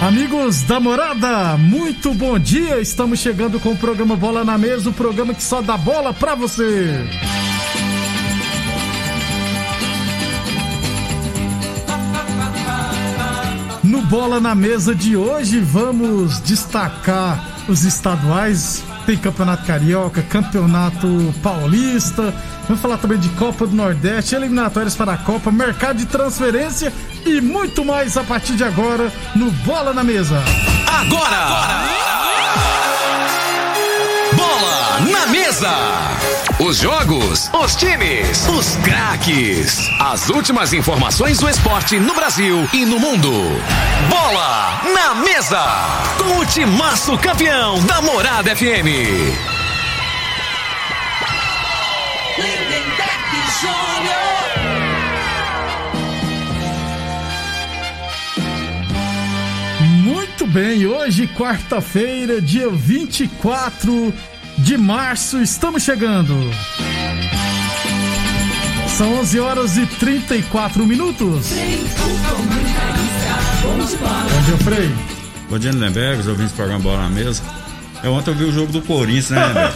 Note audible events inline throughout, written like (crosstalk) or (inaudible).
Amigos da morada, muito bom dia. Estamos chegando com o programa Bola na Mesa o programa que só dá bola pra você. No Bola na Mesa de hoje, vamos destacar os estaduais. Tem Campeonato Carioca, Campeonato Paulista. Vamos falar também de Copa do Nordeste, eliminatórias para a Copa, mercado de transferência e muito mais a partir de agora no Bola na Mesa. Agora! agora! Bola na Mesa! Os jogos, os times, os craques. As últimas informações do esporte no Brasil e no mundo. Bola na Mesa! Com o timaço campeão da Morada FM. Muito bem, hoje, quarta-feira, dia 24 de março, estamos chegando. São 11 horas e 34 minutos. Bom dia, Frei. Bom dia, Lindenberg, os ouvintes do programa Bola na Mesa. Eu ontem eu vi o jogo do Corinthians, né?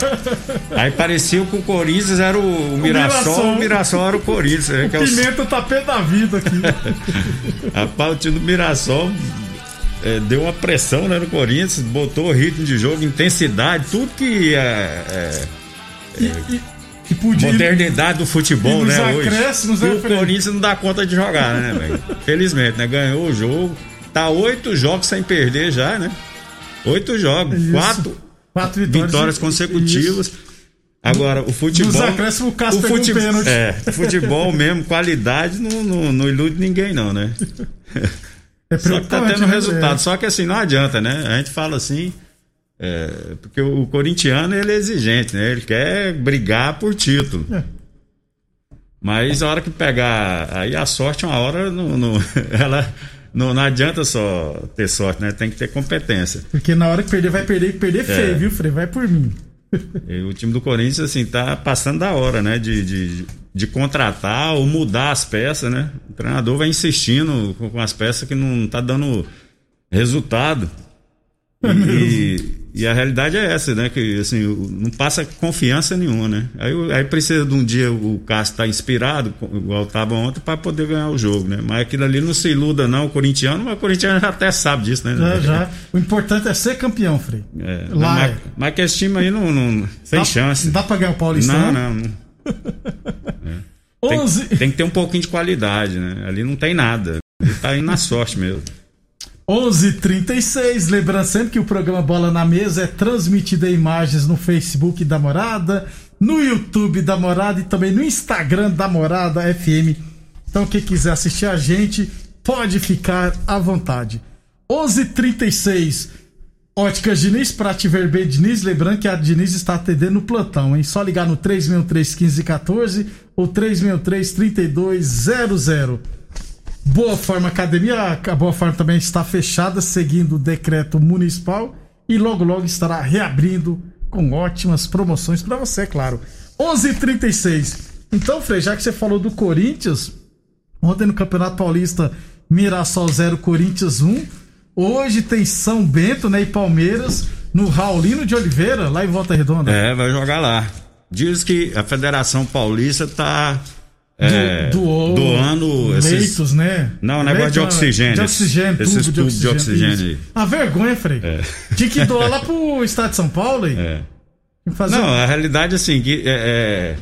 (laughs) Aí parecia que o Corinthians era o, o Mirassol, o Mirassol era o Corinthians. Né, o que pimenta é o... tá pé da vida aqui. (laughs) Rapaz, o time do Mirassol é, deu uma pressão né, no Corinthians, botou ritmo de jogo, intensidade, tudo que é, é, e, e, que podia modernidade do futebol, né? Hoje. E o Corinthians não dá conta de jogar, né, velho? Felizmente, né? Ganhou o jogo. Tá oito jogos sem perder já, né? Oito jogos, Isso. quatro, quatro vitórias, vitórias consecutivas. Isso. Agora, o futebol. Nos acréscimos, o Cássio o fute... um pênalti. É, futebol mesmo, qualidade, não, não, não ilude ninguém, não, né? (laughs) É só que tá tendo resultado. É. Só que assim, não adianta, né? A gente fala assim. É, porque o, corintiano ele é exigente, né? Ele quer brigar por título. É. Mas a hora que pegar. Aí a sorte, uma hora, não, não (laughs) ela. Não, não adianta só ter sorte, né? Tem que ter competência. Porque na hora que perder, vai perder perder feio, é. viu, Frei? Vai por mim. E o time do Corinthians, assim, tá passando da hora, né? De, de, de contratar ou mudar as peças, né? O treinador vai insistindo com, as peças que não tá dando resultado. É e, e, a realidade é essa, né? Que assim, não passa confiança nenhuma, né? Aí, aí precisa de um dia o Cássio estar tá inspirado, igual estava ontem, para poder ganhar o jogo, né? Mas aquilo ali não se iluda, não, o corintiano, mas o corintiano já até sabe disso, né? Já, já. O importante é ser campeão, Frei. É, Lá não, mas, é. mas que esse time aí não, não sem dá, chance. Não dá para ganhar o Paulistão? Não, não. não. É. (laughs) Tem, tem, que ter um pouquinho de qualidade, né? Ali não tem nada. Ele tá indo na sorte mesmo. 11:36. Lembrando sempre que o programa Bola na Mesa é transmitido em imagens no Facebook da Morada, no YouTube da Morada e também no Instagram da Morada FM. Então, quem quiser assistir a gente, pode ficar à vontade. 11:36. Óticas Diniz, para te ver bem, Diniz. Lembrando que a Diniz está atendendo no plantão, hein? Só ligar no 363 1514 ou 363 3200. Boa Forma Academia, a Boa Forma também está fechada, seguindo o decreto municipal e logo logo estará reabrindo com ótimas promoções para você, é claro. 11:36. Então, Frei, já que você falou do Corinthians, ontem no Campeonato Paulista Mirassol 0 Corinthians 1, hoje tem São Bento, né, e Palmeiras no Raulino de Oliveira, lá em Volta Redonda. É, vai jogar lá. Diz que a Federação Paulista tá é, do, doando leitos, esses... né? Não, negócio de oxigênio. De oxigênio, esses tubo de oxigênio. De oxigênio A vergonha, Frei. É. Tinha que doar lá (laughs) pro estado de São Paulo aí. É. Não, um... a realidade assim, que é, é,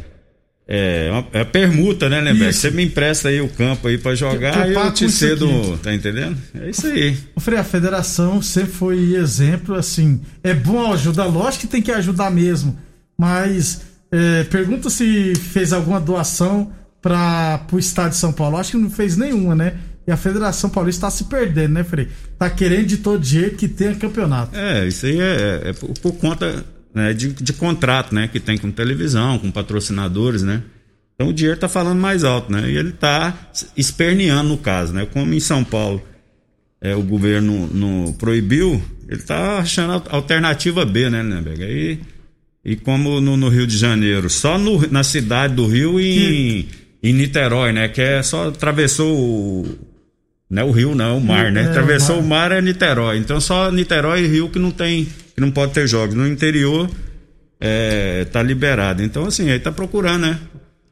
é, uma, é permuta, né, Lember? Você me empresta aí o campo aí para jogar e eu, eu te cedo, tá entendendo? É isso aí. O Frei, a federação sempre foi exemplo, assim, é bom ajudar, lógico que tem que ajudar mesmo, Mas é, pergunta se fez alguma doação para o estado de São Paulo. Acho que não fez nenhuma, né? E a Federação Paulista está se perdendo, né, Frei? Tá querendo de todo jeito que tenha campeonato. É, isso aí é, é por, por, conta né, de, de contrato, né? Que tem com televisão, com patrocinadores, né? Então o dinheiro tá falando mais alto, né? E ele tá esperneando no caso, né? Como em São Paulo é, o governo no, proibiu, ele tá achando alternativa B, né, Lemberg? Aí, e como no, no, Rio de Janeiro, só no, na cidade do Rio e em, em, Niterói, né? Que é só atravessou o, não é o rio, não, o mar, né? É, atravessou o mar. o mar é Niterói. Então só Niterói e Rio que não tem, que não pode ter jogos. No interior é, tá liberado. Então, assim, aí tá procurando, né?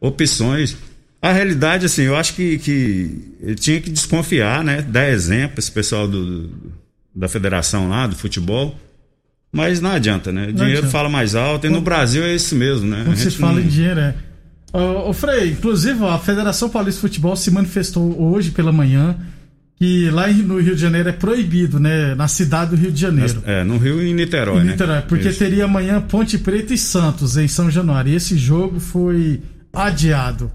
opções. A realidade, assim, eu acho que, que ele tinha que desconfiar, né? Dar exemplo, esse pessoal do, da federação lá, do futebol. Mas não adianta, né? O dinheiro adianta. fala mais alto e no Brasil é isso mesmo, né? Quando se fala não... em dinheiro, é. Ô, ô Frei, inclusive a Federação Paulista de Futebol se manifestou hoje pela manhã que lá no Rio de Janeiro é proibido, né? Na cidade do Rio de Janeiro. É, no Rio e Niterói, em né? Niterói, porque Isso. teria amanhã Ponte Preta e Santos em São Januário. E esse jogo foi adiado.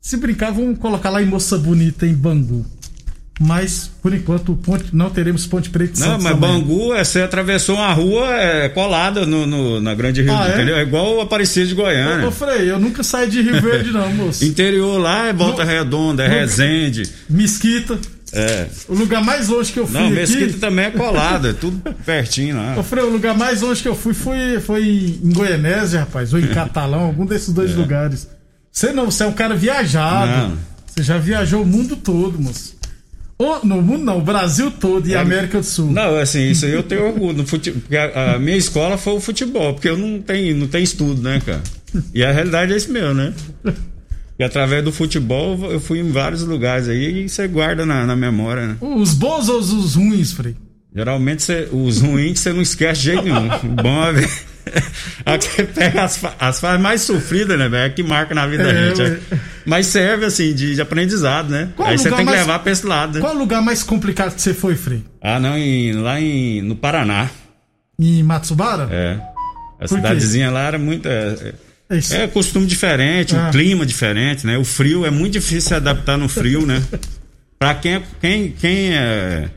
Se brincar, vamos colocar lá em Moça Bonita, em Bangu. Mas, por enquanto, ponte, não teremos Ponte Preta Não, mas Bangu, é, você atravessou uma rua é, colada no, no, na Grande Rio, ah, é? entendeu? É igual o Aparecido de Goiânia. Eu, eu falei, eu nunca saí de Rio Verde, não, (laughs) moço. Interior lá é Volta no, Redonda, é no, Resende. Mesquita. É. O lugar mais longe que eu fui. Não, Mesquita aqui... também é colado, é tudo pertinho lá. Ô, Frei, o lugar mais longe que eu fui foi, foi em Goianésia, rapaz, ou em (laughs) Catalão, algum desses dois é. lugares. Você não, você é um cara viajado. Não. Você já viajou o mundo todo, moço. Oh, no mundo não, o Brasil todo e é, América do Sul. Não, assim, isso aí eu tenho orgulho. Fute... a, a, minha escola foi o futebol, porque eu não tenho, não tenho estudo, né, cara? E a realidade é isso mesmo, né? E através do futebol eu fui em vários lugares aí e você guarda na, na memória, né? Os bons ou os ruins, Frei? Geralmente cê, os ruins você não esquece de jeito nenhum. O bom é ver. (laughs) Aqui pega as, as fases mais sofridas, né, velho? É que marca na vida da é, gente. É. Mas serve, assim, de, de aprendizado, né? Qual Aí você tem que mais, levar pra esse lado. Né? Qual o lugar mais complicado que você foi, Frei? Ah, não, em, lá em, no Paraná. Em Matsubara? É. A Por cidadezinha quê? lá era muito. É, é, é costume diferente, ah. o clima diferente, né? O frio é muito difícil se adaptar no frio, né? Pra quem, quem, quem é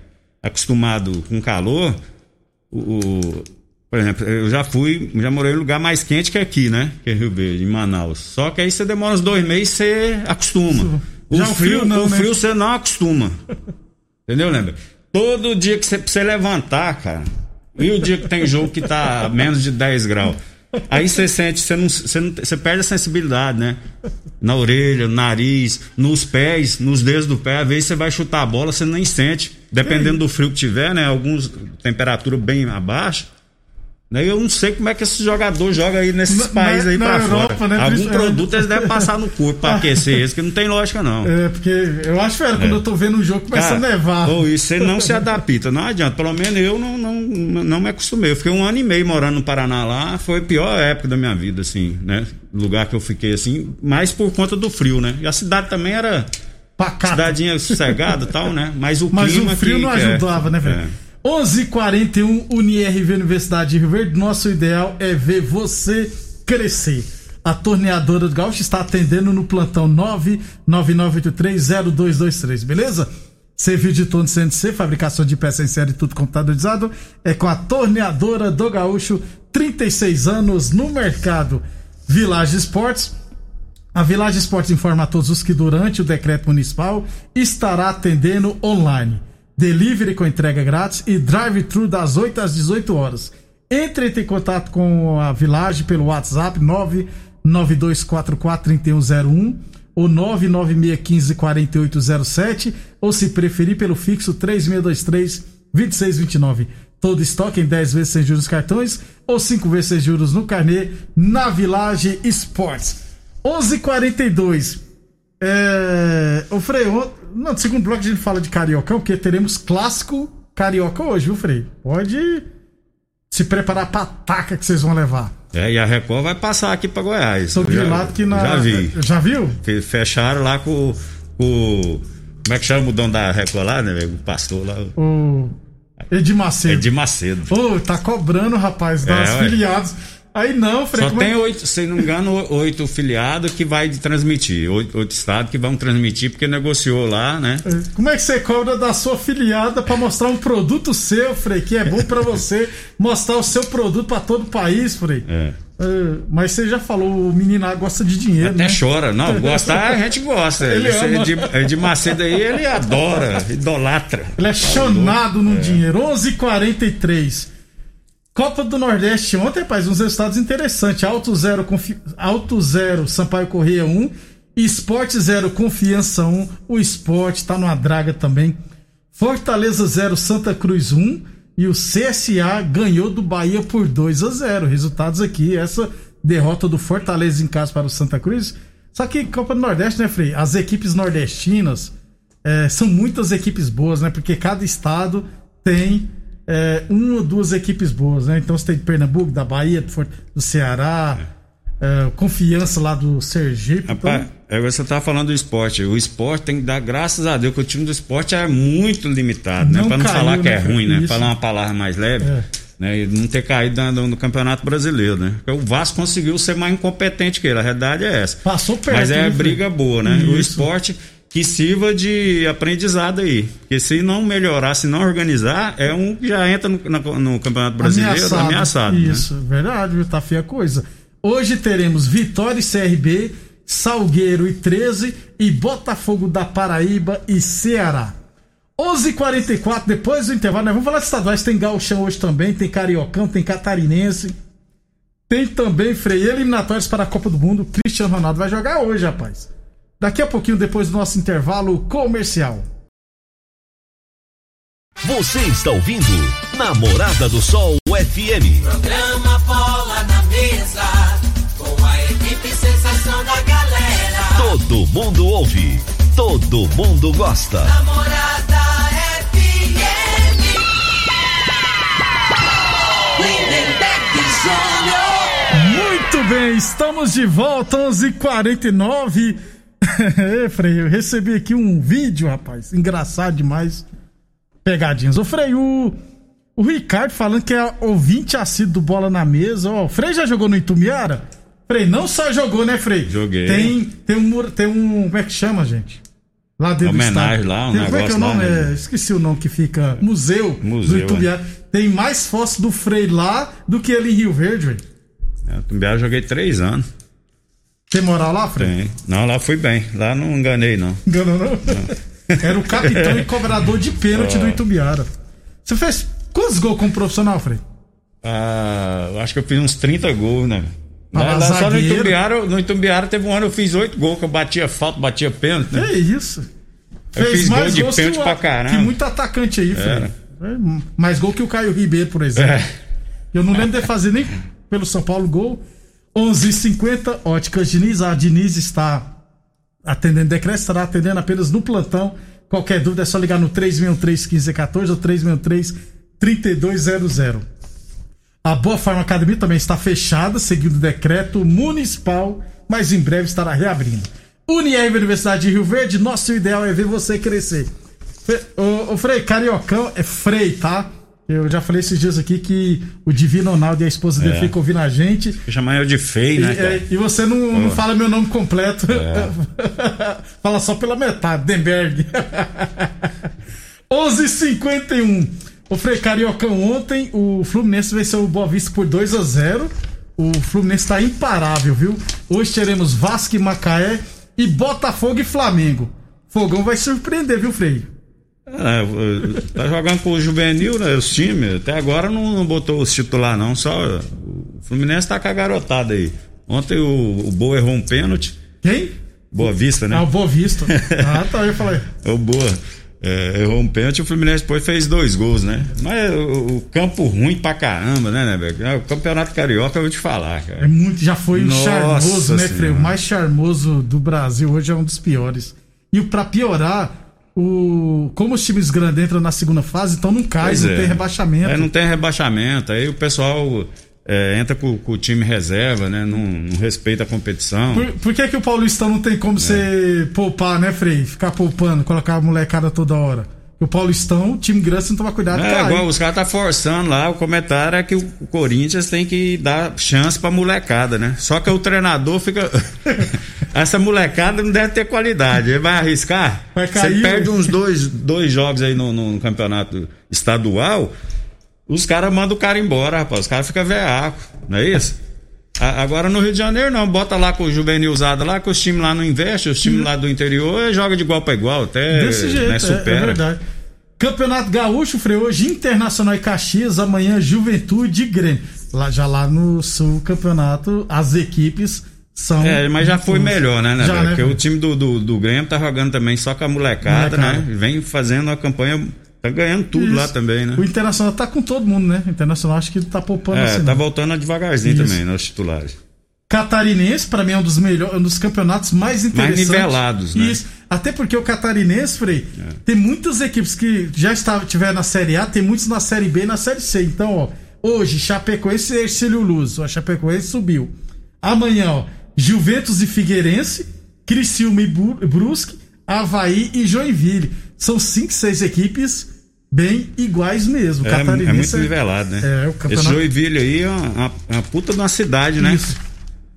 acostumado com calor, o, por exemplo, eu já fui, já morei em lugar mais quente que aqui, né? Que é Rio Verde, em Manaus. Só que aí você demora uns dois meses e você acostuma. O já frio, frio, não, o né? frio você não acostuma. Entendeu, lembra? Todo dia que você precisa levantar, cara. E o dia que tem jogo que tá menos de 10 graus. Aí você sente, você, não, você, não, você perde a sensibilidade, né? Na orelha, no nariz, nos pés, nos dedos do pé. Às vezes você vai chutar a bola, você nem sente. Dependendo do frio que tiver, né? Alguns temperatura bem abaixo. Né? Eu não sei como é que esse jogador joga aí nesses na, países aí pra Europa, fora. Né, Algum produto eles devem passar no corpo pra (laughs) aquecer esse, que não tem lógica, não. É, porque eu acho, velho, é. quando eu tô vendo um jogo começa Cara, a nevar. Ou isso você não se adapta, não adianta. Pelo menos eu não, não, não me acostumei. Eu fiquei um ano e meio morando no Paraná lá, foi a pior época da minha vida, assim, né? Lugar que eu fiquei assim, mais por conta do frio, né? E a cidade também era. Pacata. Cidadinha sossegada e tal, né? Mas o Mas clima. Mas o frio que, não ajudava, é, né, velho? É. 11:41 UniRV Universidade de Rio Verde. Nosso ideal é ver você crescer. A torneadora do Gaúcho está atendendo no plantão 999830223, beleza? Serviço de torno CNC, fabricação de peças em série tudo computadorizado, é com a torneadora do Gaúcho, 36 anos no mercado. Village Esportes. A Village Esportes informa a todos os que durante o decreto municipal estará atendendo online delivery com entrega grátis e drive-thru das 8 às 18 horas. Entre em contato com a Village pelo WhatsApp 992443101 ou 996154807 ou se preferir pelo fixo 3623 2629. Todo estoque em 10 vezes sem juros cartões ou 5 vezes sem juros no carnê na Village Sports. 11:42. É, o Frei, no segundo bloco a gente fala de Carioca, porque teremos clássico Carioca hoje, viu, Frei? Pode se preparar pra ataca que vocês vão levar. É, e a Record vai passar aqui pra Goiás. Tô grilado que na. Já vi. Já viu? Fecharam lá com o. Como é que chama o dono da Record lá, né? O pastor lá. O. Edir Macedo. Edir Macedo. Ô, tá cobrando, rapaz, das é, filiados. Aí não, Frei. Só tem é... oito, se não me engano, oito filiados que vai transmitir. Oito, oito estados que vão transmitir porque negociou lá, né? É, como é que você cobra da sua filiada para mostrar um produto seu, Frei, que é bom para você (laughs) mostrar o seu produto para todo o país, Frei? É. É, mas você já falou, o menino gosta de dinheiro. Até né? chora. Não, (laughs) gostar a gente gosta. Ele ama. De, de Macedo aí, ele adora, idolatra. Ele é chonado no é. dinheiro. 11:43 h 43 Copa do Nordeste ontem, rapaz, uns resultados interessantes. Alto zero, confi... Alto zero, Sampaio Correia 1. Esporte zero, Confiança 1. O Esporte tá numa draga também. Fortaleza 0, Santa Cruz 1. E o CSA ganhou do Bahia por 2 a 0. Resultados aqui, essa derrota do Fortaleza em casa para o Santa Cruz. Só que Copa do Nordeste, né, Frei? As equipes nordestinas é, são muitas equipes boas, né? Porque cada estado tem é, uma ou duas equipes boas, né? Então você tem Pernambuco, da Bahia, do Ceará, é. É, confiança lá do Sergipe. Rapaz, então... você tá falando do esporte. O esporte tem que dar graças a Deus que o time do esporte é muito limitado, né? não né? Para não caiu, falar que é né? ruim, né? Isso. Falar uma palavra mais leve. É. Né, e não ter caído no, no, Campeonato Brasileiro, né? O Vasco conseguiu ser mais incompetente que ele, a realidade é essa. Passou perto. Mas é né, briga boa, né? Isso. O esporte que sirva de aprendizado aí. Porque se não melhorar, se não organizar, é um que já entra no, no, no Campeonato Brasileiro ameaçado. ameaçado né? Isso, né? verdade, tá feia a coisa. Hoje teremos Vitória e CRB, Salgueiro e 13 e Botafogo da Paraíba e Ceará. 11:44 h 44 depois do intervalo, né? vamos falar de estaduais. Tem Gauchão hoje também, tem Cariocão, tem Catarinense. Tem também freio eliminatórios para a Copa do Mundo. Cristiano Ronaldo vai jogar hoje, rapaz. Daqui a pouquinho, depois do nosso intervalo comercial. Você está ouvindo Namorada do Sol FM. Programa Bola na Mesa, com a equipe sensação da galera. Todo mundo ouve, todo mundo gosta. Namorada FM. Lindenberg Muito bem, estamos de volta, 11:49 (laughs) é, Frei, eu recebi aqui um vídeo, rapaz, engraçado demais. Pegadinhas. Ô, Frei, o, o Ricardo falando que é ouvinte assíduo do Bola na Mesa. Ó, o Frei já jogou no Itumiara? Frei, não só jogou, né, Frei? Joguei. Tem, tem, um, tem um. Como é que chama, gente? Lá dentro Homenagem do lá, um tem, Como é que é o nome? Lá, né? é, esqueci o nome que fica. Museu, Museu do Itumiara. É. Tem mais fotos do Frei lá do que ele em Rio Verde, velho. É, Itumiara eu joguei três anos. Tem moral lá, Fred? Não, lá fui bem. Lá não enganei, não. Enganou, não? não. Era o capitão (laughs) e cobrador de pênalti do Itubiara. Você fez quantos gols como profissional, Fred? Ah, eu acho que eu fiz uns 30 gols, né? Ah, lá, lá só no Itumbiara, no Itumbiara teve um ano eu fiz oito gols, que eu batia falta, batia pênalti. Né? É isso. Eu Fez fiz mais gol de pênalti pra caramba. Que muito atacante aí, Fred. É, mais gol que o Caio Ribeiro, por exemplo. É. Eu não lembro de fazer nem pelo São Paulo gol. 11:50 Óticas Diniz. A Diniz está atendendo decreto, estará atendendo apenas no plantão. Qualquer dúvida é só ligar no 363-1514 ou 363-3200. A Boa Farma Academia também está fechada, seguindo o decreto municipal, mas em breve estará reabrindo. Unier Universidade de Rio Verde, nosso ideal é ver você crescer. O, o Frei Cariocão é Frei, tá? Eu já falei esses dias aqui que o Divino Ronaldo e a esposa dele é. ficam ouvindo a gente. Chamar eu de feio, né? É, e você não, não, fala meu nome completo. É. (laughs) fala só pela metade, Denberg. (laughs) 11:51. O Frei Cariocão ontem, o Fluminense venceu o Boa Vista por 2 a 0. O Fluminense está imparável, viu? Hoje teremos Vasco e Macaé e Botafogo e Flamengo. Fogão vai surpreender, viu, Frei? É, tá jogando com o juvenil, né? Os times. Até agora não, não botou os titular, não. Só o Fluminense tá com a garotada aí. Ontem o, o Boa errou um pênalti. Quem? Boa Vista, né? Ah, o Boa Vista. (laughs) ah, tá, eu falei. o Boa. É, errou um pênalti o Fluminense depois fez dois gols, né? Mas o, o campo ruim pra caramba, né, né? É, o Campeonato Carioca eu vou te falar, cara. É muito, já foi Nossa charmoso, né, Freio? O mais charmoso do Brasil hoje é um dos piores. E pra piorar, o, como os times grandes entram na segunda fase, então não cai, pois não é. tem rebaixamento. É, não tem rebaixamento. Aí o pessoal é, entra com, com, o time reserva, né? Não, não respeita a competição. Por, por, que, que o Paulistão não tem como é. você poupar, né, Frei? Ficar poupando, colocar a molecada toda hora. O Paulistão, o time grande, não tomar cuidado, É, igual os caras tá forçando lá, o comentário é que o Corinthians tem que dar chance pra molecada, né? Só que o treinador fica. (laughs) Essa molecada não deve ter qualidade. Ele vai arriscar? Vai cair, Você perde né? uns dois, dois jogos aí no, no campeonato estadual, os caras mandam o cara embora, rapaz. Os caras ficam veaco, não é isso? A- Agora no Rio de Janeiro não, bota lá com o juvenilzado lá, que os times lá não investem, os times lá do interior joga de igual pra igual, até Desse jeito, né, é, é supera. verdade. Campeonato Gaúcho, Frei, hoje Internacional e Caxias, amanhã Juventude e Grêmio. Lá, já lá no sul, campeonato, as equipes são. É, mas já foi melhor, né, né? Já, né, Porque o time do, do, do Grêmio tá jogando também só com a molecada, Molecada. né? Vem fazendo uma campanha. Tá ganhando tudo Isso. lá também, né? O Internacional tá com todo mundo, né? O Internacional acho que tá poupando É, assim. tá não. voltando devagarzinho Isso. também, nos titulares. Catarinense, pra mim, é um dos melhores, um dos campeonatos mais interessantes. nivelados, né? Isso. Até porque o Catarinense, Frei, tem muitas equipes que já estavam, tiveram na Série A, tem muitos na Série B e na Série C. Então, ó, hoje, Chapecoense e Ercílio Luz. A Chapecoense subiu. Amanhã, ó, Juventus e Figueirense, Criciúma e Brusque, Havaí e Joinville. São cinco, seis equipes bem iguais mesmo. É, é Catarinense muito nivelado, né? É, o Esse campeonato. Joinville aí é uma, uma- puta de uma cidade, né? Isso.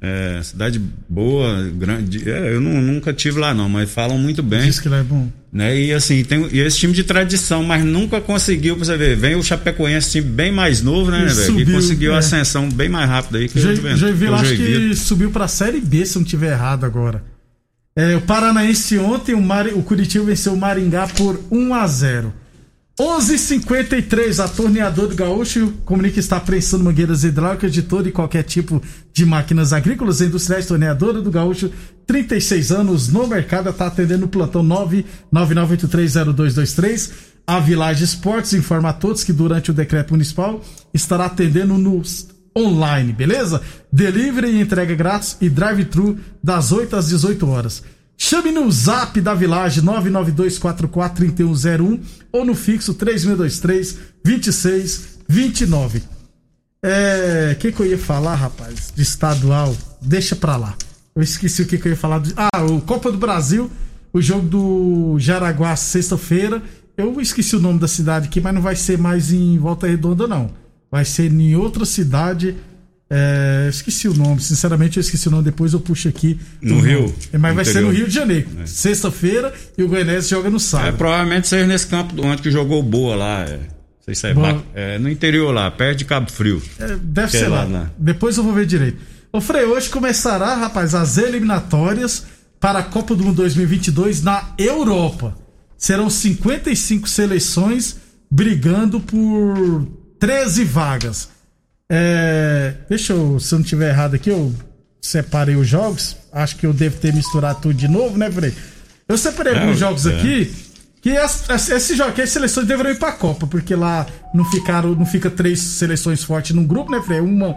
É, cidade boa, grande. É, eu não- nunca tive lá não, mas falam muito bem. Diz que lá é bom. né? E assim, tem e esse time de tradição, mas nunca conseguiu, pra você ver. Vem o Chapecoense, time bem mais novo, né, E velho? Subiu, conseguiu é. a ascensão bem mais rápida aí que Jo- o. Joinville acho que subiu pra Série B, se não tiver errado agora. É, o Paranaense ontem, o, Mari, o Curitiba venceu o Maringá por 1 a 0 11:53 a torneador do Gaúcho comunica que está prensando mangueiras hidráulicas de todo e qualquer tipo de máquinas agrícolas e industriais. Torneadora do Gaúcho, 36 anos no mercado, está atendendo o plantão 999830223. A Village Esportes informa a todos que durante o decreto municipal estará atendendo nos online, beleza? Delivery e entrega grátis e drive-thru das 8 às 18 horas. Chame no zap da Village 992443101 ou no fixo 3623 2629. É. O que, que eu ia falar, rapaz? De estadual. Deixa pra lá. Eu esqueci o que, que eu ia falar. Ah, o Copa do Brasil. O jogo do Jaraguá, sexta-feira. Eu esqueci o nome da cidade aqui, mas não vai ser mais em Volta Redonda, não. Vai ser em outra cidade. É, esqueci o nome, sinceramente eu esqueci o nome, depois eu puxo aqui. No nome. Rio? É, Mas vai ser no Interior. Rio de Janeiro. Sexta-feira e o Goianese joga no É, sábado. provavelmente seja nesse campo onde que jogou boa lá. É. Não sei se é. Ba- é, no interior lá, perto de Cabo Frio. É, deve Que ser é lá. lá? Depois eu vou ver direito. Ô Frei, hoje começará, rapaz, as eliminatórias para a Copa do Mundo 2022 na Europa. Serão 55 seleções brigando por 13 vagas. É, deixa eu, se eu não tiver errado aqui, eu separei os jogos. Acho que eu devo ter misturado tudo de novo, né, Frei? Eu separei É, alguns jogos é. aqui que esses jogos, que as seleções deveriam ir pra Copa, porque lá não ficaram, não fica três seleções fortes num grupo, né, Frei? Uma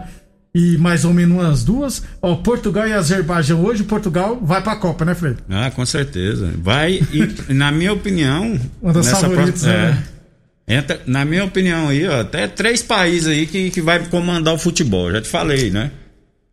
e mais ou menos umas duas. Ó, Portugal e Azerbaijão hoje, Portugal vai pra Copa, né, Frei? Ah, com certeza. Vai, e na minha opinião. Uma das nessa favoritas, pro- é, né? Entra, na minha opinião aí, ó, até três países aí que, que vai comandar o futebol. Já te falei, né?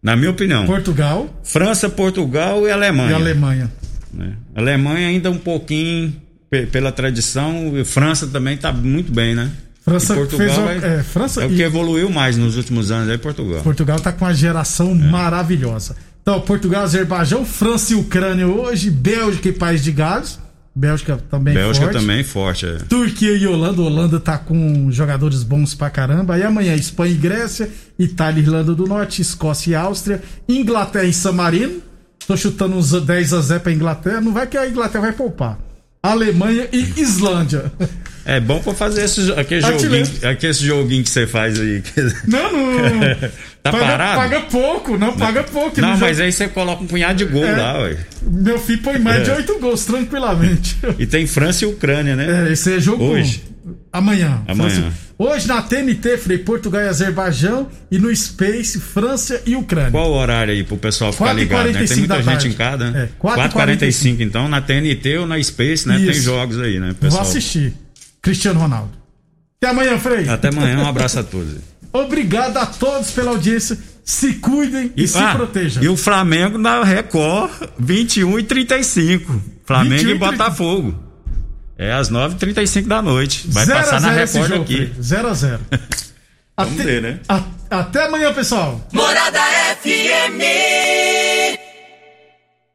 Na minha opinião. Portugal França, Portugal e Alemanha. e Alemanha. né? Alemanha ainda um pouquinho pe- pela tradição. E França também tá muito bem, né? França E Portugal vai- é, França é o e- que evoluiu mais nos últimos anos aí, Portugal. Portugal tá com uma geração maravilhosa. Então, Portugal, Azerbaijão, França e Ucrânia hoje, Bélgica e País de Gales. Bélgica também Bélgica forte. também forte. é. Turquia e Holanda. Holanda tá com jogadores bons pra caramba. Aí amanhã, Espanha e Grécia, Itália e Irlanda do Norte, Escócia e Áustria, Inglaterra e San Marino. Tô chutando uns 10 a 0 pra Inglaterra. Não vai que a Inglaterra vai poupar. Alemanha e Islândia. (laughs) É bom pra fazer esse, aquele, Tá joguinho, aquele joguinho que você faz aí. (laughs) Não, não. (laughs) Tá paga, parado? Paga pouco, não, paga pouco. Não, mas jogo. aí você coloca um punhado de gol É. lá, ué. Meu filho põe mais de É. 8 gols, tranquilamente. (laughs) E tem França e Ucrânia, né? É, esse é jogo Hoje. Amanhã. Amanhã. França- Hoje na TNT, Frei, Portugal e Azerbaijão. E no Space, França e Ucrânia. Qual o horário aí pro pessoal ficar 4 ligado, né? Tem 45 muita gente tarde. em casa, né? É, 4 e 4h45, então, na TNT ou na Space, né? Tem Isso. jogos aí, né, Vou pessoal? assistir. Cristiano Ronaldo. Até amanhã, Frei. Até amanhã, um abraço a todos. Obrigado a todos pela audiência. Se cuidem e, se ah, protejam. E o Flamengo na Record, 21 e 35. Flamengo 21 e e 30. Botafogo. É às 9h35 da noite. Vai Zero passar na Record jogo, aqui. Fred. 0 a 0 (laughs) Vamos até, ver, né? a- até amanhã, pessoal. Morada FM.